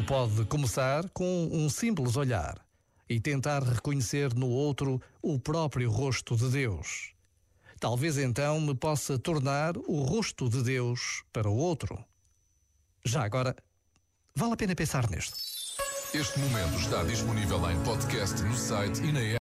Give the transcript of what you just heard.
Tudo pode começar com um simples olhar e tentar reconhecer no outro o próprio rosto de Deus. Talvez então me possa tornar o rosto de Deus para o outro. Já agora, vale a pena pensar nisto. Este momento está disponível em podcast no site e na app.